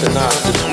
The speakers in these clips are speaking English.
tonight.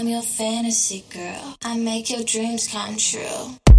I'm your fantasy girl. I make your dreams come true.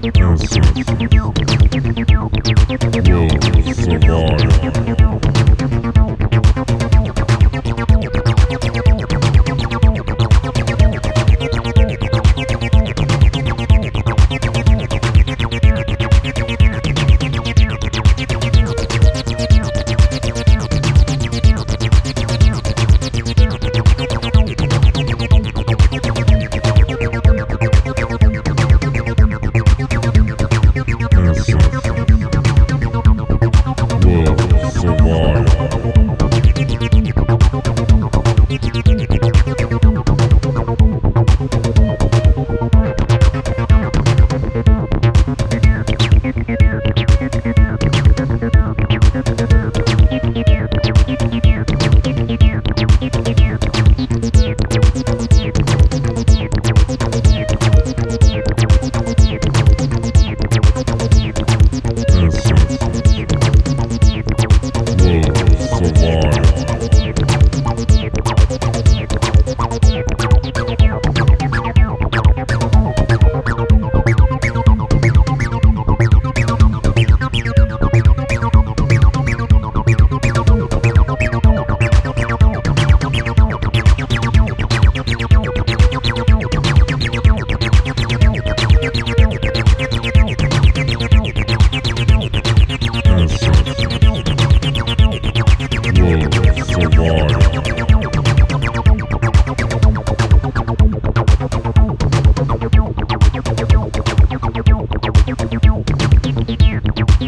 Yes.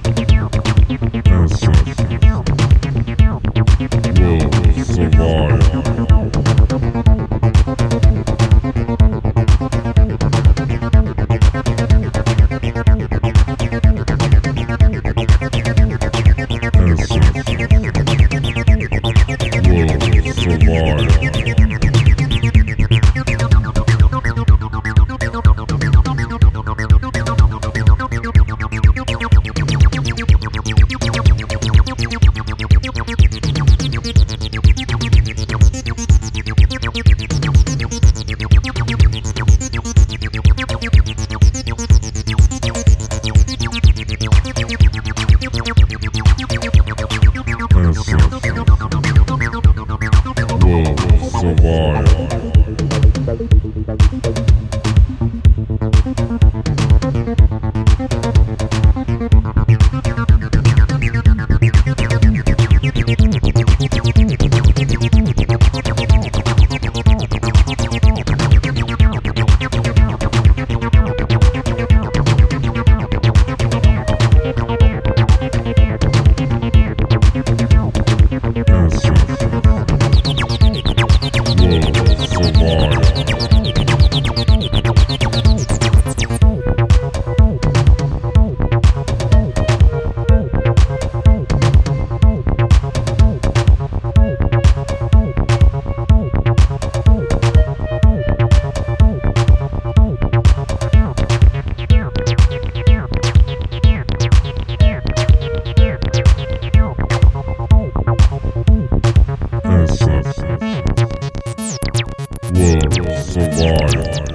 That's survive.